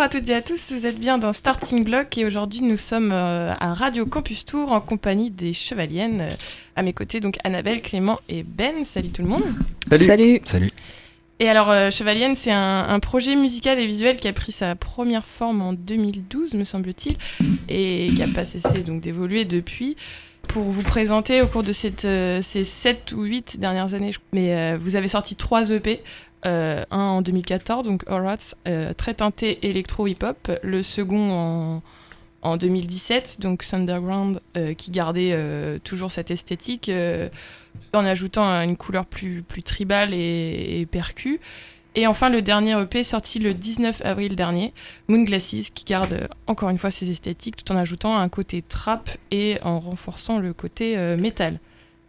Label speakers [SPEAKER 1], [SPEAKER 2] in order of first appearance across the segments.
[SPEAKER 1] Bonjour à toutes et à tous, vous êtes bien dans Starting Block et aujourd'hui nous sommes euh, à Radio Campus Tour en compagnie des Chevaliennes. Euh, à mes côtés donc Annabelle, Clément et Ben. Salut tout le monde.
[SPEAKER 2] Salut.
[SPEAKER 3] Salut.
[SPEAKER 1] Et alors euh, Chevalienne, c'est un, un projet musical et visuel qui a pris sa première forme en 2012 me semble-t-il et qui a pas cessé donc d'évoluer depuis pour vous présenter au cours de cette, euh, ces 7 ou 8 dernières années. je- Mais euh, vous avez sorti 3 EP. Euh, un en 2014, donc Horats, euh, très teinté électro-hip-hop. Le second en, en 2017, donc Thunderground, euh, qui gardait toujours cette esthétique, en ajoutant une couleur plus, plus tribale et, et. Et enfin, le dernier EP sorti le 19 avril dernier, Moon Glasses, qui garde encore une fois ses esthétiques tout en ajoutant un côté trap et en renforçant le côté métal.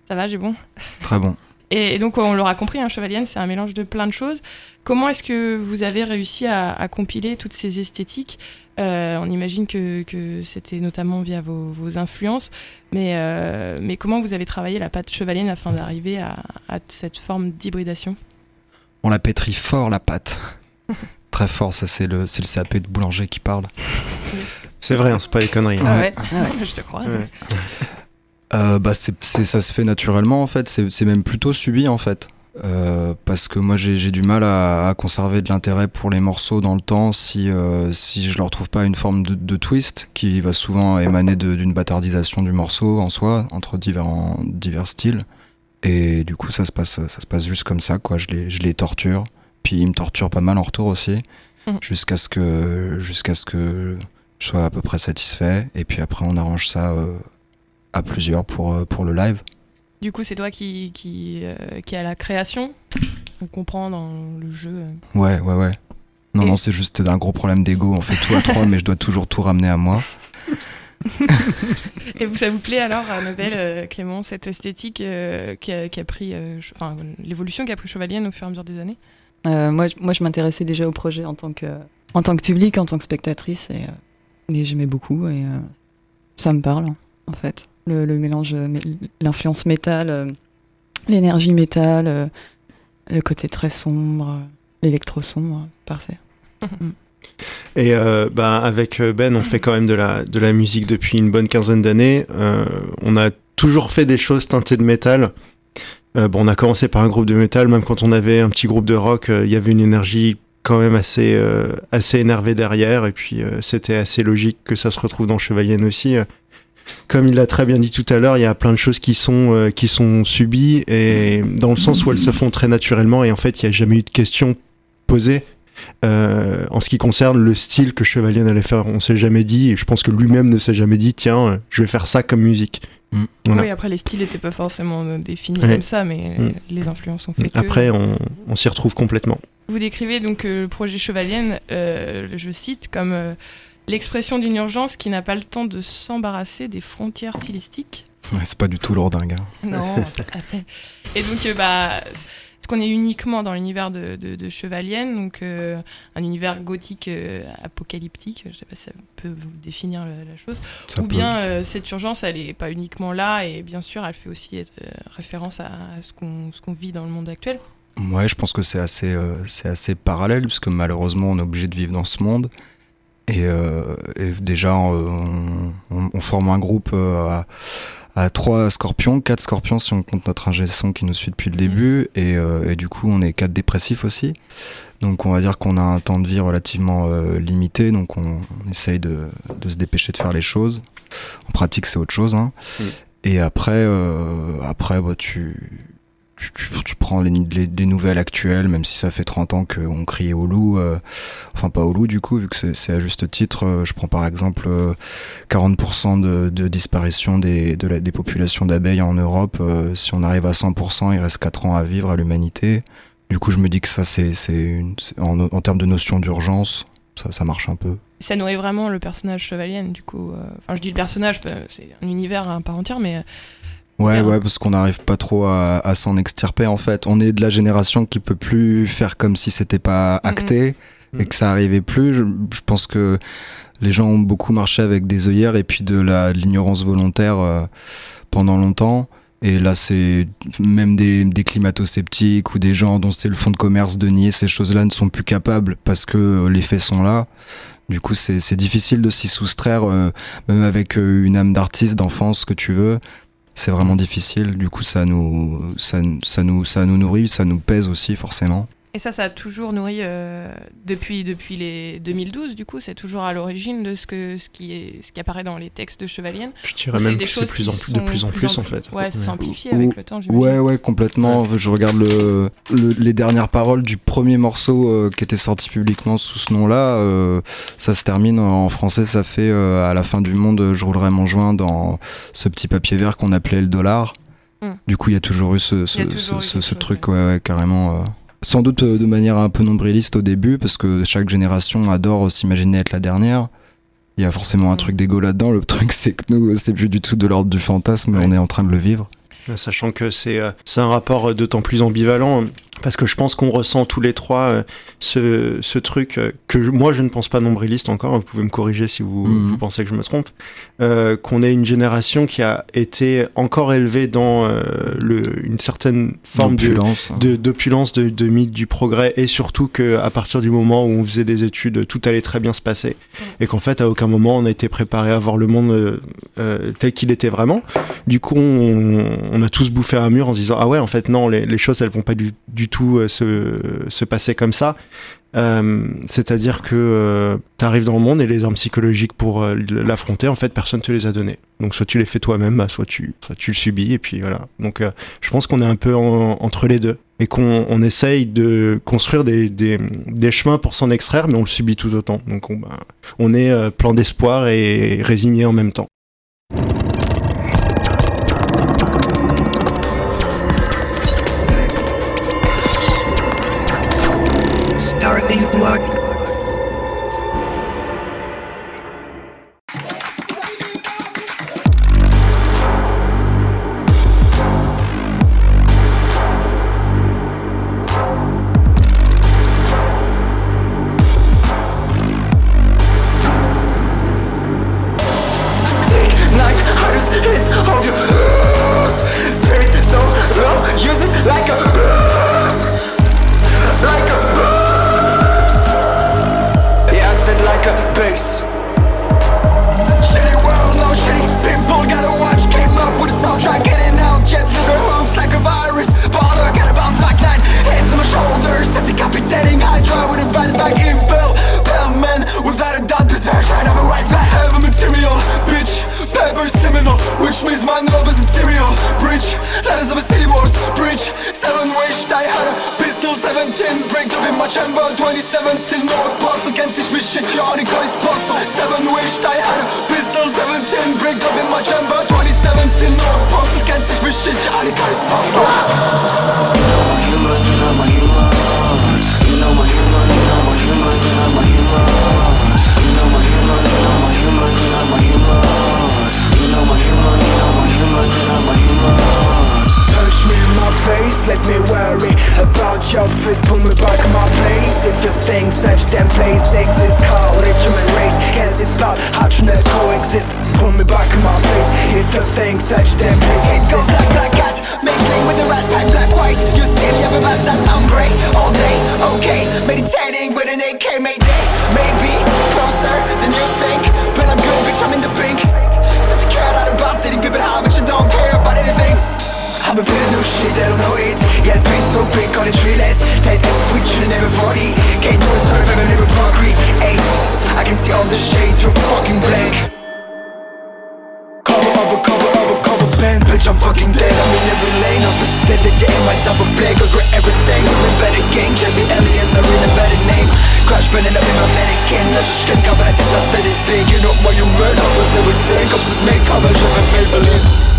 [SPEAKER 1] Ça va, j'ai bon?
[SPEAKER 3] Très bon.
[SPEAKER 1] Et, et donc, on l'aura compris, un Chevalienne, c'est un mélange de plein de choses. Comment est-ce que vous avez réussi à, à compiler toutes ces esthétiques? Euh, On imagine que, que c'était notamment via vos, vos influences, mais, euh, mais comment vous avez travaillé la pâte Chevalienne afin d'arriver à, à cette forme d'hybridation?
[SPEAKER 3] On la pétrit fort, la pâte. Très fort, ça c'est le, c'est le CAP de boulanger qui parle.
[SPEAKER 4] C'est vrai, hein, c'est pas des conneries. hein.
[SPEAKER 2] Ah ouais. Ah ouais.
[SPEAKER 1] Je te crois.
[SPEAKER 4] Ouais.
[SPEAKER 3] Euh, bah c'est, c'est- ça se fait naturellement en fait, c'est, c'est même plutôt subi en fait. Euh, parce que moi j'ai, j'ai du mal à, à conserver de l'intérêt pour les morceaux dans le temps si, euh, si je leur trouve pas une forme de, de twist qui va souvent émaner de- d'une bâtardisation du morceau en soi, entre divers, divers styles. Et du coup ça se passe, ça se passe juste comme ça, quoi. Je les, je les torture. Puis ils me torturent pas mal en retour aussi,
[SPEAKER 1] Mhm.
[SPEAKER 3] jusqu'à ce que, jusqu'à ce que je sois à peu près satisfait. Et puis après on arrange ça euh, à plusieurs pour, euh, pour le live.
[SPEAKER 1] Du coup, c'est toi qui, qui, euh, qui a la création. On comprend dans le jeu.
[SPEAKER 3] Ouais, ouais, ouais. Non,
[SPEAKER 1] Et-
[SPEAKER 3] non, c'est juste un gros problème d'ego. On fait tout à trois, mais je dois toujours tout ramener à moi.
[SPEAKER 1] Et vous, ça vous plaît alors, Annabelle, euh, Clément, cette esthétique euh, qui, a, qui a pris, euh, enfin, l'évolution qu'a pris Chevalienne au fur et à mesure des années?
[SPEAKER 2] Euh, moi, je- moi, je m'intéressais déjà au projet en tant que, en tant que public, en tant que spectatrice, et, et j'aimais beaucoup, et euh, ça me parle, en fait. Le, le mélange, mé- l'influence métal, euh, l'énergie métal, euh, le côté très sombre, euh, l'électro sombre, parfait.
[SPEAKER 4] Et euh, bah, avec Ben, on fait quand même de la, de la musique depuis une bonne quinzaine d'années. Euh, on a toujours fait des choses teintées de métal. Euh, bon, on a commencé par un groupe de métal, même quand on avait un petit groupe de rock, euh, il y avait une énergie quand même assez, euh, assez énervée derrière, et puis euh, c'était assez logique que ça se retrouve dans Chevalienne aussi. Comme il l'a très bien dit tout à l'heure, il y a plein de choses qui sont, euh, qui sont subies, et dans le sens où elles se font très naturellement, et en fait, il n'y a jamais eu de questions posées. Euh, en ce qui concerne le style que Chevalier allait faire, on s'est jamais dit, et je pense que lui-même ne s'est jamais dit, tiens, je vais faire ça comme musique.
[SPEAKER 3] Mm.
[SPEAKER 4] Voilà.
[SPEAKER 1] Oui, après, les styles n'étaient pas forcément euh, définis
[SPEAKER 4] Ouais.
[SPEAKER 1] comme ça, mais
[SPEAKER 4] Mm.
[SPEAKER 1] les influences ont fait que.
[SPEAKER 4] Après, on, on s'y retrouve complètement.
[SPEAKER 1] Vous décrivez donc euh, le projet Chevalienne, euh, je cite, comme euh, l'expression d'une urgence qui n'a pas le temps de s'embarrasser des frontières stylistiques.
[SPEAKER 3] Ouais, c'est pas du tout lourdingue. hein.
[SPEAKER 1] Non, à peine. Et donc, euh, bah, ce qu'on est uniquement dans l'univers de, de, de Chevalienne, donc euh, un univers gothique euh, apocalyptique, je sais pas si ça peut vous définir la, chose,
[SPEAKER 3] Ça
[SPEAKER 1] ou
[SPEAKER 3] peut-
[SPEAKER 1] bien euh, cette urgence, elle est pas uniquement là, et bien sûr, elle fait aussi référence à, à ce qu'on vit dans le monde actuel.
[SPEAKER 3] Ouais, je pense que c'est assez, c'est assez parallèle, puisque malheureusement, on est obligé de vivre dans ce monde. Et, euh, et déjà, on, on- on forme un groupe euh, à, à trois scorpions, quatre scorpions si on compte notre ingé son qui nous suit depuis le début. Et, euh, et du coup, on est quatre dépressifs aussi. Donc, on va dire qu'on a un temps de vie relativement euh, limité. Donc, on, on essaye de, de se dépêcher de faire les choses. En pratique, c'est autre chose. hein.
[SPEAKER 4] Mm.
[SPEAKER 3] Et après, euh, après bah, tu, tu, prends les, les- les nouvelles actuelles, même si ça fait 30 ans qu'on criait au loup, euh, enfin pas au loup du coup, vu que c'est à juste titre. euh, je prends par exemple euh, 40% de, disparition des, des populations d'abeilles en Europe. euh, si on arrive à 100%, il reste 4 ans à vivre à l'humanité. Du coup, je me dis que ça, c'est en, en termes de notion d'urgence, ça, ça marche un peu.
[SPEAKER 1] Ça nourrit vraiment le personnage Chevalienne, du coup. Enfin, je dis le personnage, c'est un univers à part entière, mais
[SPEAKER 3] Ouais,
[SPEAKER 1] Bien.
[SPEAKER 3] ouais, parce qu'on n'arrive pas trop à, à s'en extirper en fait. On est de la génération qui peut plus faire comme si c'était pas acté et
[SPEAKER 4] Mhm.
[SPEAKER 3] que ça arrivait plus. Je, je pense que les gens ont beaucoup marché avec des œillères et puis de l'ignorance volontaire euh, pendant longtemps. Et là, c'est même des, des climato-sceptiques ou des gens dont c'est le fonds de commerce de nier ces choses-là ne sont plus capables parce que les faits sont là. Du coup, c'est difficile de s'y soustraire, euh, même avec euh, une âme d'artiste, d'enfance, ce que tu veux. C'est vraiment difficile. Du coup, ça nous, ça, ça, nous, ça nous nourrit, ça nous pèse aussi, forcément.
[SPEAKER 1] Et ça, ça a toujours nourri euh, depuis, depuis les 2012, du coup, c'est toujours à l'origine de ce, que, ce, qui est, ce qui apparaît dans les textes de Chevalienne.
[SPEAKER 4] Je dirais même que c'est plus en plus, de plus en plus, en fait.
[SPEAKER 1] Ouais, ça s'est amplifié avec le temps, j'imagine.
[SPEAKER 3] Ouais, ouais, complètement. Je regarde le, les dernières paroles du premier morceau euh, qui était sorti publiquement sous ce nom-là. Euh, ça se termine en français, ça fait à la fin du monde, je roulerai mon joint dans ce petit papier vert qu'on appelait le dollar. Hmm. Du coup, il y a toujours eu ce, ce, ce, ce truc, ouais, ouais carrément. Sans doute euh, de manière un peu nombriliste au début, parce que chaque génération adore s'imaginer être la dernière. Il y a forcément un truc d'égo là-dedans. Le truc, c'est que nous, c'est plus du tout de l'ordre du fantasme, mais on est en train de le vivre.
[SPEAKER 4] Sachant que c'est euh, un rapport d'autant plus ambivalent parce que je pense qu'on ressent tous les trois euh, ce, ce, truc euh, que moi je ne pense pas nombriliste encore, vous pouvez me corriger si vous, mhm. vous pensez que je me trompe, euh, qu'on est une génération qui a été encore élevée dans euh, le, une certaine forme d'opulence, de, d'opulence de, de, mythe du progrès et surtout qu'à partir du moment où on faisait des études, tout allait très bien se passer et qu'en fait à aucun moment on a été préparé à voir le monde tel qu'il était vraiment. Du coup on, on, a tous bouffé un mur en se disant ah ouais en fait non les, les choses elles vont pas du, du tout euh, se, passer comme ça. Euh, c'est-à-dire que euh, tu arrives dans le monde et les armes psychologiques pour l'affronter, en fait, personne te les a données. Donc soit tu les fais toi-même, bah, soit, tu, tu le subis, et puis voilà. Donc je pense qu'on est un peu entre les deux et qu'on essaye de construire des, des, chemins pour s'en extraire, mais on le subit tout autant. Donc on, bah, on est plein d'espoir et résigné en même temps. for things
[SPEAKER 5] such damn It goes
[SPEAKER 6] like black cat, mingling with the rat pack, black white. You still have about that I'm great, all day, okay. Meditating with an AK, mayday Maybe closer than you think. But I'm good, bitch, I'm in the pink. Such a care out about dating people how much you don't care about anything.
[SPEAKER 5] I've been playing new shit, I don't know it. Yet pain so big on the tree less That we should've never 40 Can't do a story if I'm never procreate I can see all the shades you're fucking blank. bitch, I'm fucking dead. I'm in every lane, off it's dead that you ain't my type of play Go grab everything, I'm in better game Jamie Elliot, I'm in a better name. Crash burning up in my mannequin Not just get covered, I disaster it's big. You know what you learn, I was everything Cops is made, cover, driven, made believe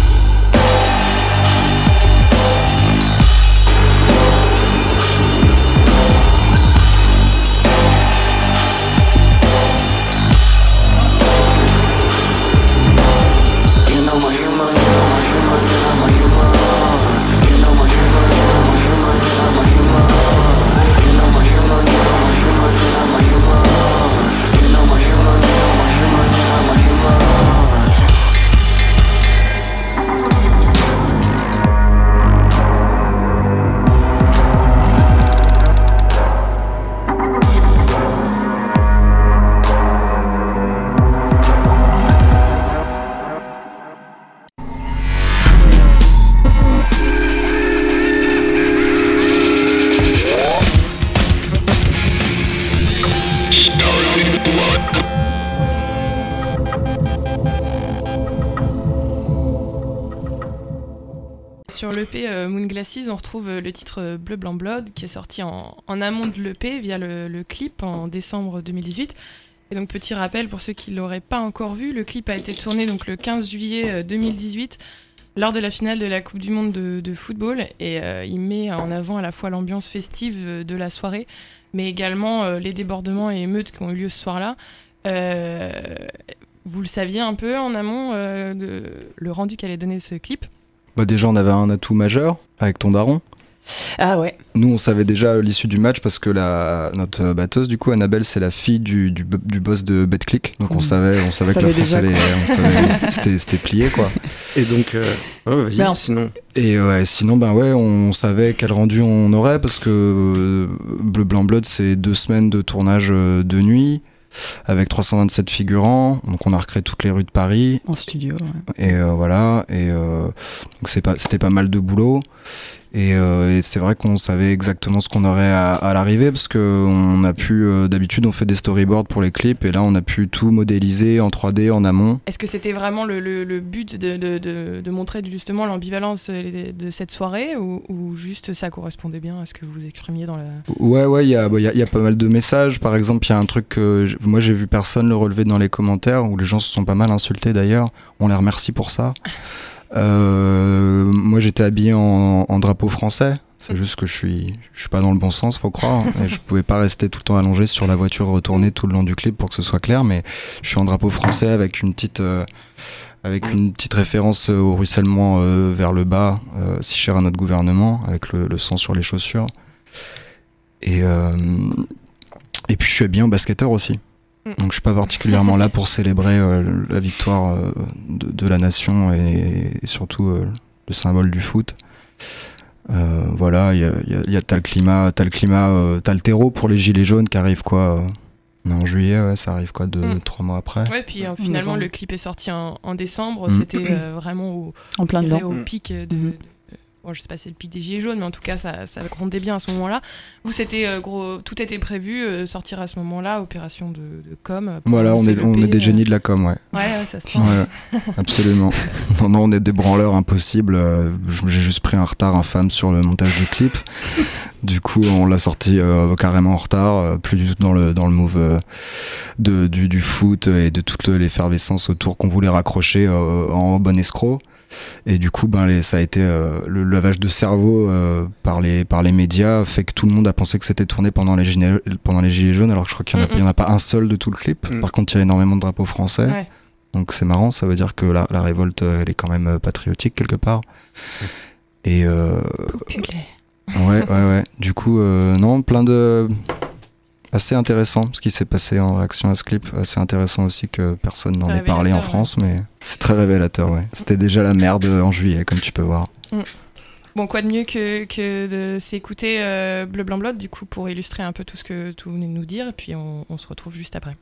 [SPEAKER 1] l'EP Moon Glasses, on retrouve le titre Bleu Blanc Blood qui est sorti en, amont de l'EP via le, clip en décembre 2018. Et donc petit rappel pour ceux qui l'auraient pas encore vu, le clip a été tourné donc le 15 juillet 2018 lors de la finale de la Coupe du Monde de, football et il met en avant à la fois l'ambiance festive de la soirée, mais également les débordements et émeutes qui ont eu lieu ce soir-là. vous le saviez un peu en amont de le rendu qu'allait donner ce clip
[SPEAKER 3] bah déjà, on avait un atout majeur avec ton daron.
[SPEAKER 2] Ah ouais.
[SPEAKER 3] Nous, on savait déjà l'issue du match parce que la, notre batteuse, du coup, Annabelle, c'est la fille du, du, boss de BetClick. Donc on savait, on savait que la France allait. C'était plié, quoi.
[SPEAKER 4] Et donc, euh, vas-y, sinon.
[SPEAKER 3] Et ouais, sinon, ben ouais, on savait quel rendu on aurait parce que euh, Bleu Blanc Blood, c'est deux semaines de tournage euh, de nuit avec 327 figurants. Donc on a recréé toutes les rues de Paris.
[SPEAKER 2] En studio.
[SPEAKER 3] Et euh, voilà. Et euh, donc c'est pas, c'était pas mal de boulot. Euh, et, c'est vrai qu'on savait exactement ce qu'on aurait à, l'arrivée parce que on a pu euh, d'habitude on fait des storyboards pour les clips et là on a pu tout modéliser en 3D en amont.
[SPEAKER 1] Est-ce que c'était vraiment le, but de, montrer justement l'ambivalence de cette soirée ou, juste ça correspondait bien à ce que vous exprimiez dans la...
[SPEAKER 3] Ouais ouais il y a, bah, y a, pas mal de messages par exemple il y a un truc que moi j'ai vu personne le relever dans les commentaires où les gens se sont pas mal insultés d'ailleurs on les remercie pour ça. Euh, moi, j'étais habillé en, drapeau français. C'est juste que je suis, je suis pas dans le bon sens, faut croire. Et je pouvais pas rester tout le temps allongé sur la voiture retournée tout le long du clip pour que ce soit clair. Mais je suis en drapeau français avec une petite, euh, avec une petite référence au ruissellement euh, vers le bas, si cher à notre gouvernement, avec le, sang sur les chaussures. Et et puis je suis habillé en basketteur aussi. Mm. Donc je suis pas particulièrement là pour célébrer euh, la victoire euh, de, la nation et, surtout euh, le symbole du foot. voilà, il y a, y a, t'as le climat, t'as le climat, t'as le terreau pour les gilets jaunes qui arrive quoi en juillet, ouais, ça arrive quoi, deux, mm. trois mois après.
[SPEAKER 1] Ouais, puis finalement le clip est sorti en, décembre, mm. c'était vraiment au,
[SPEAKER 2] en plein dedans.
[SPEAKER 1] au pic de, bon, je sais pas si c'est le pic des gilets jaunes, mais en tout cas, ça, ça grondait bien à ce moment-là. Vous, c'était euh, gros, tout était prévu, euh, sortir à ce moment-là, opération de, com. Euh,
[SPEAKER 3] voilà, on est, on est des génies de la com, ouais.
[SPEAKER 1] Ouais, ça sent.
[SPEAKER 3] absolument. non, non, on est des branleurs impossibles. J'ai juste pris un retard infâme sur le montage du clip. Du coup, on l'a sorti carrément en retard, plus du tout dans le, dans le move de, du, du foot et de toute l'effervescence autour qu'on voulait raccrocher en bon escroc. Et du coup, ben, ça a été euh, le lavage de cerveau euh, par, les, par les médias fait que tout le monde a pensé que c'était tourné pendant les, gilets, pendant les Gilets jaunes, alors que je crois qu'il n'y en, a pas un seul de tout le clip. Mm. Par contre, il y a énormément de drapeaux français. Donc c'est marrant, ça veut dire que la, la, révolte, elle est quand même patriotique quelque part. Et. Euh, ouais, ouais, ouais. Du coup, non, plein de assez intéressant ce qui s'est passé en réaction à ce clip. Assez intéressant aussi que personne n'en ait parlé en France, mais c'est très révélateur, ouais. C'était déjà la merde en juillet, comme tu peux voir. Mm.
[SPEAKER 1] Bon, quoi de mieux que, que de s'écouter euh, Bleu Blanc Blood, du coup, pour illustrer un peu tout ce que tu venez de nous dire, et puis on se retrouve juste après.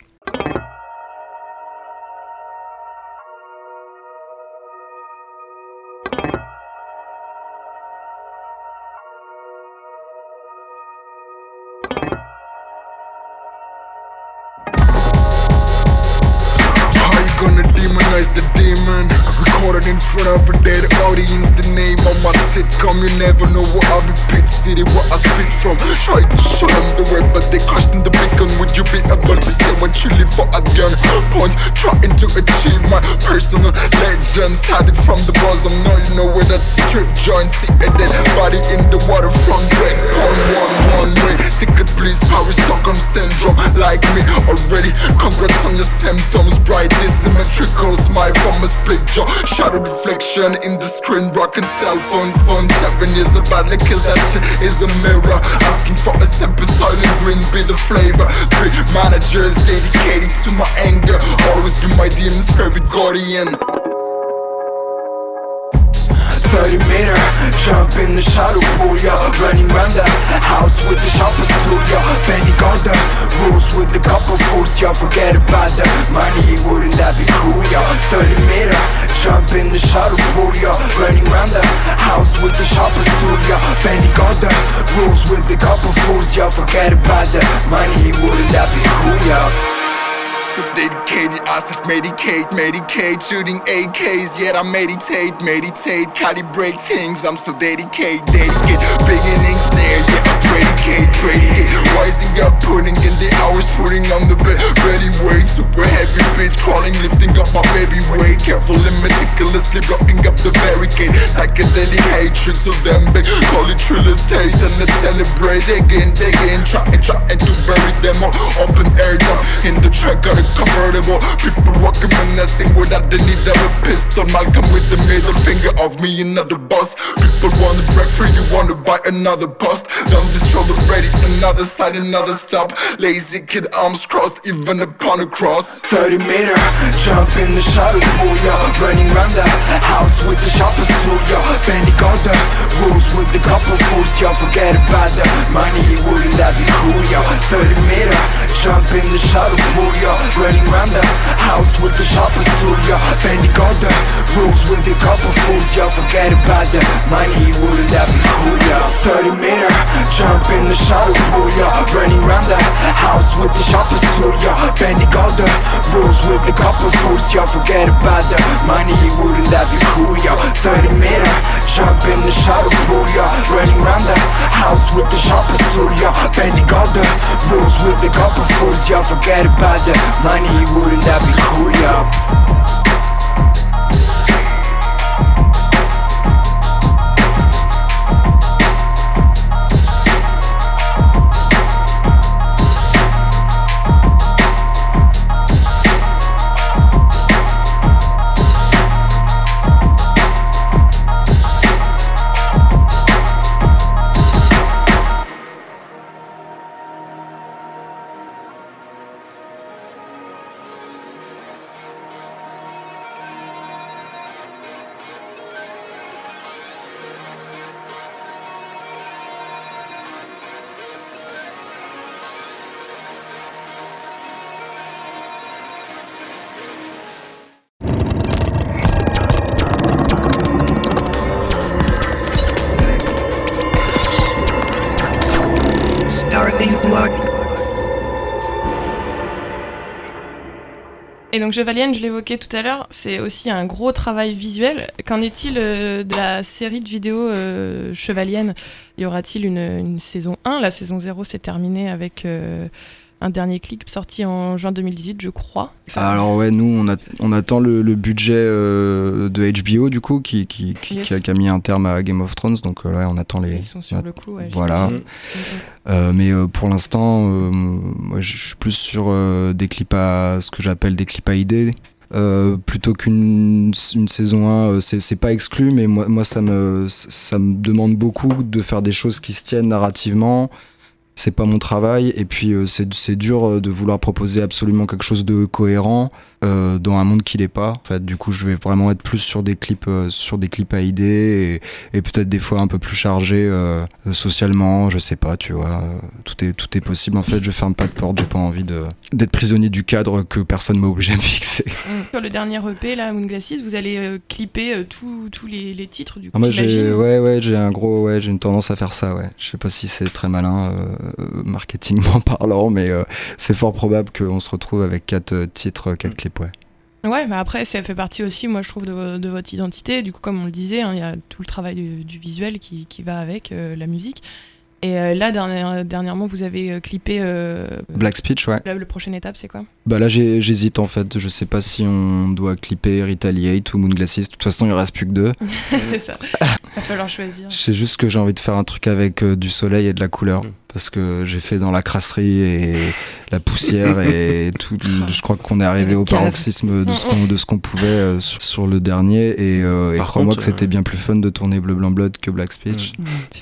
[SPEAKER 7] Sitcom You never know what I'll be Pit City Where I speak from. Try to show them the way But they question the beacon Would you be able to say what you live for a gun point. Trying to achieve my personal legends Had it from the bosom Now you know where that strip joint See a dead body in the waterfront Break point one one way Ticket please Paris Stockholm syndrome. Like me already Congrats on your symptoms. Bright asymmetrical smile a split jaw Shadow reflection in the screen Rocking cell phone phone. Seven years of bad cause that shit is a mirror. Asking for a simple silent green Be the flavor. Three managers dedicated to my anger. Always be my demon's favorite guardian. 30 meter Jump in the shadow pool, yeah Running round the house with the sharpest tool, yeah Bending on the rules with the couple fools, yeah Forget about the money, wouldn't that be cool, yeah 30 meter Jump in the shadow pool, yeah Running round the house with the sharpest tool, yeah Bending on the rules with the couple fools, yeah Forget about the money, wouldn't that be cool, yeah So dedicated, I self-medicate, medicate, shooting AKs, yet I meditate, meditate, calibrate things, I'm so dedicated, dedicate, beginnings there, yeah, I predicate, predicate, rising up, putting in the hours, putting on the bed, ready weight, super heavy bitch, crawling, lifting up my baby weight, careful and meticulously blocking up the barricade, psychedelic hatred, so damn big, call it thriller taste, and let's celebrate, digging, digging, trying, trying to bury them all, open air down, in the track, got a convertible, people walking menacing without the need of a pistol, Malcolm with the middle finger of me, another boss, people wanna break free, you wanna buy another bust, done this shoulder ready, another side, another stop, lazy kid, arms crossed, even upon a cross, 30 meter, jump in the shadow pool, yeah, running round the house with the couple fools, yeah, forget about the money, wouldn't that be cool, yeah, 30 meter, jump in the shadow pool, yeah, running round the house with the sharpest tool, yeah, bending all the rules with the couple fools, yeah, forget about the money, wouldn't that be cool, yeah, 30 meter, jump in the shadow pool, yeah, running round the house with the sharpest tool, yeah, bending all the rules with the couple fools, yeah, forget about the money, wouldn't that be cool, yeah, 30 meter, jump in the shadow pool, yeah, running round the house with the sharpest tool, yeah, bending all the rules with the couple fools, yeah, forget about the money, wouldn't that be cool, yeah.
[SPEAKER 1] Et donc Chevalienne, je l'évoquais tout à l'heure, c'est aussi un gros travail visuel. Qu'en est-il euh, de la série de vidéos euh, Chevalienne? Y aura-t-il une, une saison 1 La saison 0 s'est terminée avec euh, un dernier clip sorti en juin 2018, je crois. Enfin,
[SPEAKER 3] Alors ouais, nous on, a, on attend le, le budget euh, de HBO du coup qui, qui, qui,
[SPEAKER 1] Yes.
[SPEAKER 3] qui a, qui a mis un terme à Game of Thrones, donc euh, ouais, on attend les.
[SPEAKER 1] ils sont sur le coup. ouais,
[SPEAKER 3] Voilà. Euh, mais euh, pour l'instant, euh, moi je suis plus sur euh, des clips à ce que j'appelle des clips à idées. Euh, plutôt qu'une une saison 1, euh, c'est c'est pas exclu, mais moi, moi ça, me, ça me demande beaucoup de faire des choses qui se tiennent narrativement. C'est pas mon travail, et puis euh, c'est dur euh, de vouloir proposer absolument quelque chose de cohérent euh, dans un monde qui l'est pas. En fait, du coup, je vais vraiment être plus sur des clips, euh, sur des clips à idées et, et peut-être des fois un peu plus chargé euh, socialement, je sais pas, tu vois. tout est tout est possible. En fait, je ferme pas de porte. J'ai pas envie de d'être prisonnier du cadre que personne m'a obligé à me fixer.
[SPEAKER 1] Mm. Sur le dernier EP, là, Moon Glasses, vous allez euh, clipper euh, tous tous les, les titres du coup.
[SPEAKER 3] Ah, j'ai ouais ouais j'ai un gros ouais j'ai une tendance à faire ça. Ouais, je sais pas si c'est très malin euh, marketingment parlant, mais euh, c'est fort probable qu'on se retrouve avec quatre titres, quatre clips. Ouais.
[SPEAKER 1] Ouais, mais après, ça fait partie aussi, moi, je trouve, de, vo- de votre identité. Du coup, comme on le disait, hein, il y a tout le travail du, du visuel qui, qui va avec euh, la musique. Et euh, là, dernière- dernièrement, vous avez euh, clippé. euh,
[SPEAKER 3] Black Speech, ouais.
[SPEAKER 1] la, la prochaine étape, c'est quoi?
[SPEAKER 3] Bah là j'hésite en fait, je sais pas si on doit clipper Retaliate ou Moon Glasses, de toute façon il reste plus que deux.
[SPEAKER 1] C'est ça. Va falloir choisir.
[SPEAKER 3] Je sais juste que j'ai envie de faire un truc avec euh, du soleil et de la couleur,
[SPEAKER 4] Mm.
[SPEAKER 3] Parce que j'ai fait dans la crasserie et la poussière et tout, je crois qu'on est arrivé au paroxysme de ce qu'on de ce qu'on pouvait euh, sur, sur le dernier, et, euh, et
[SPEAKER 4] Par
[SPEAKER 3] crois-moi
[SPEAKER 4] contre,
[SPEAKER 3] que c'était
[SPEAKER 4] euh,
[SPEAKER 3] bien plus fun de tourner Bleu Blanc Blood que Black Speech.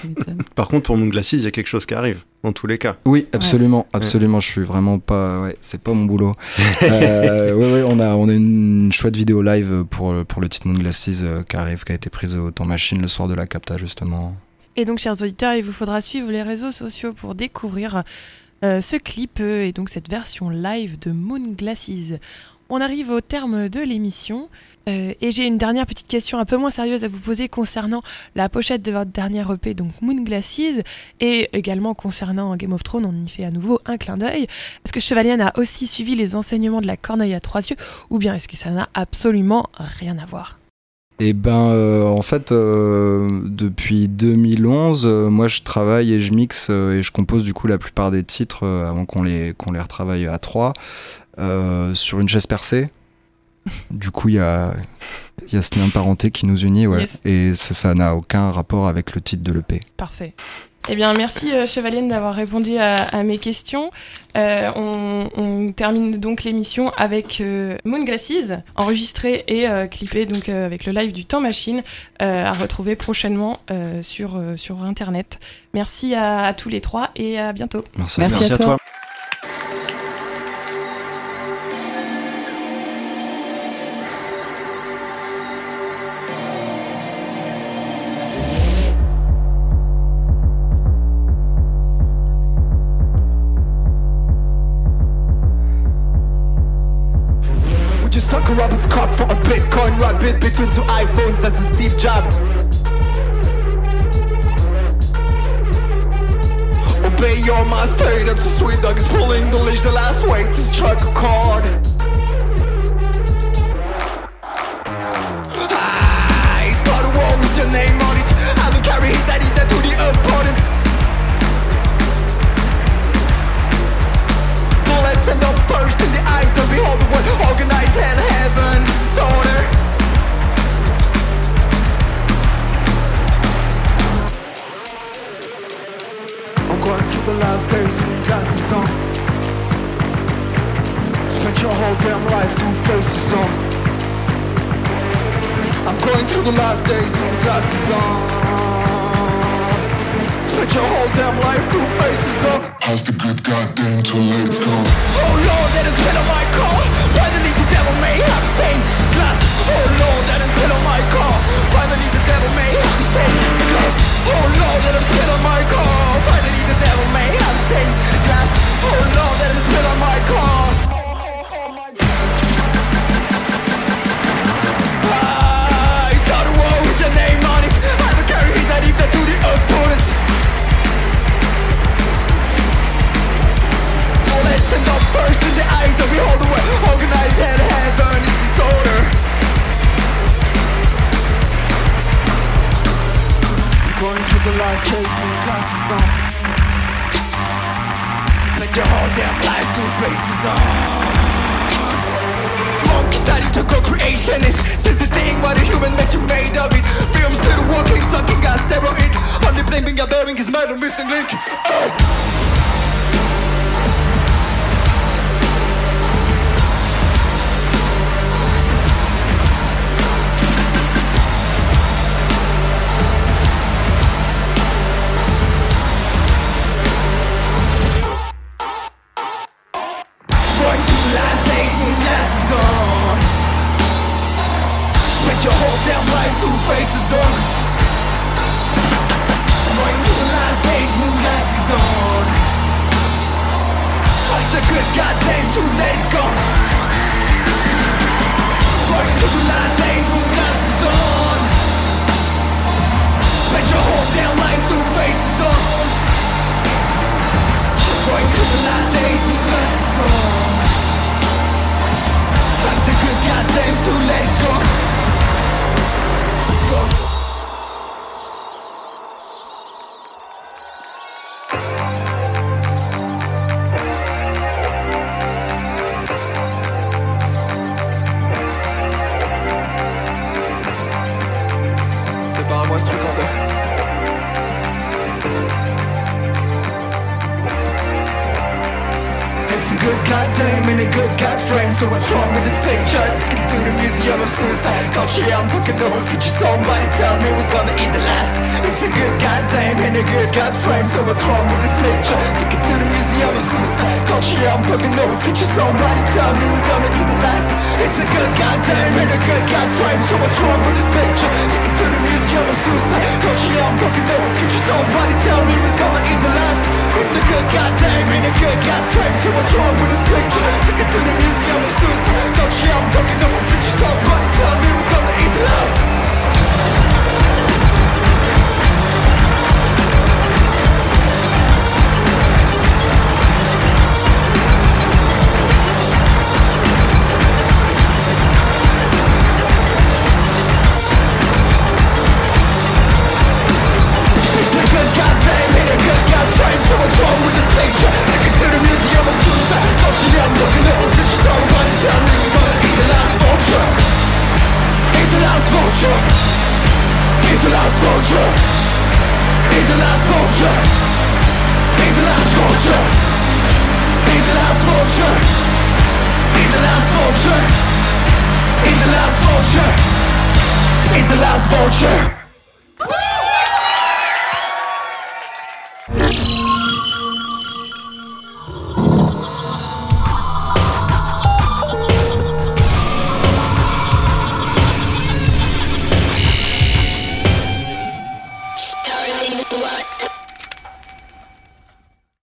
[SPEAKER 4] Par contre, pour Moon Glasses, il y a quelque chose qui arrive, dans tous les cas.
[SPEAKER 3] Oui, absolument, absolument. Je suis vraiment pas. Ouais, c'est pas mon boulot. euh, ouais, ouais, on a, on a une chouette vidéo live pour, pour le titre Moon Glasses euh, qui arrive, qui a été prise au temps machine le soir de la capta justement.
[SPEAKER 1] Et donc, chers auditeurs, il vous faudra suivre les réseaux sociaux pour découvrir euh, ce clip et donc cette version live de Moon Glasses. On arrive au terme de l'émission. Euh, et j'ai une dernière petite question un peu moins sérieuse à vous poser concernant la pochette de votre dernière EP, donc Moon Glasses, et également concernant Game of Thrones, on y fait à nouveau un clin d'œil. Est-ce que Chevalienne a aussi suivi les enseignements de la corneille à trois yeux, ou bien est-ce que ça n'a absolument rien à voir?
[SPEAKER 3] Eh ben, euh, en fait, euh, depuis 2011, euh, moi je travaille et je mixe et je compose du coup la plupart des titres avant qu'on les, qu'on les retravaille à trois sur une chaise percée. Du coup, il y a, il y a ce lien parenté qui nous unit, ouais.
[SPEAKER 1] Yes.
[SPEAKER 3] Et ça n'a aucun rapport avec le titre de l'EP.
[SPEAKER 1] Parfait. Eh bien, merci euh, Chevalienne d'avoir répondu à, à mes questions. Euh, on, on termine donc l'émission avec euh, Moon Glasses, enregistré et euh, clippé donc euh, avec le live du Temps Machine, euh, à retrouver prochainement euh, sur, euh, sur Internet. Merci à, à tous les trois et à bientôt.
[SPEAKER 3] Merci.
[SPEAKER 2] Merci.
[SPEAKER 4] Merci
[SPEAKER 2] à
[SPEAKER 4] à
[SPEAKER 2] toi.
[SPEAKER 5] Bitcoin rabbit between two iPhones? That's a Steve Job. Obey your master, that's a sweet dog is pulling the leash the last way to strike a chord. I start a war with your name on it. I don't carry I need that to the opponent. bullets and the burst in the eyes to behold what organized and heaven's I'm going through the last days with glasses on. Spent your whole damn life faces on. I'm going through the last days glasses on. Spent your whole damn life through faces up.
[SPEAKER 7] How's the good goddamn till legs gone?
[SPEAKER 5] Oh Lord, that is spit on my car. Finally the devil may have stained glass. Oh Lord, that is spit on my car. Finally the devil may have stained glass. Oh Lord, that is spit on my car. Finally the devil may have stained glass. Oh Lord, that is spit on my car. I and first the the way organized heaven is disorder. Going through the last glasses on. Spent your whole damn life two faces on. To go creationist Since the a human you made of it talking steroid Only bearing his murder missing link oh. Glasses on What's the good goddamn late it's gone? Going to the last days with glasses on. Spent your whole damn life through faces on. Going to the last days with glasses on. That's the good goddamn too late it's gone? Let's go So what's wrong with this picture? Take it to the museum of suicide. Culture, yeah, I'm Somebody. Tell me who's gonna eat the last. It's a good goddamn and a good god frame So what's wrong with this picture? Take it to the museum of suicide. Culture, yeah, I'm fucking over future Somebody. Tell me who's gonna eat the last. It's a good goddamn and a good god frame So what's wrong with this picture? Take it to the museum of suicide. Culture, yeah, I'm fucking over future Somebody. Tell me who's gonna eat the last. It's a good goddamn and a good god frame So what's wrong with this picture? Take it to the museum Jezus, choć ja dognął, wycisnął palcami łzy i blask. Last vulture. Ain't the last vulture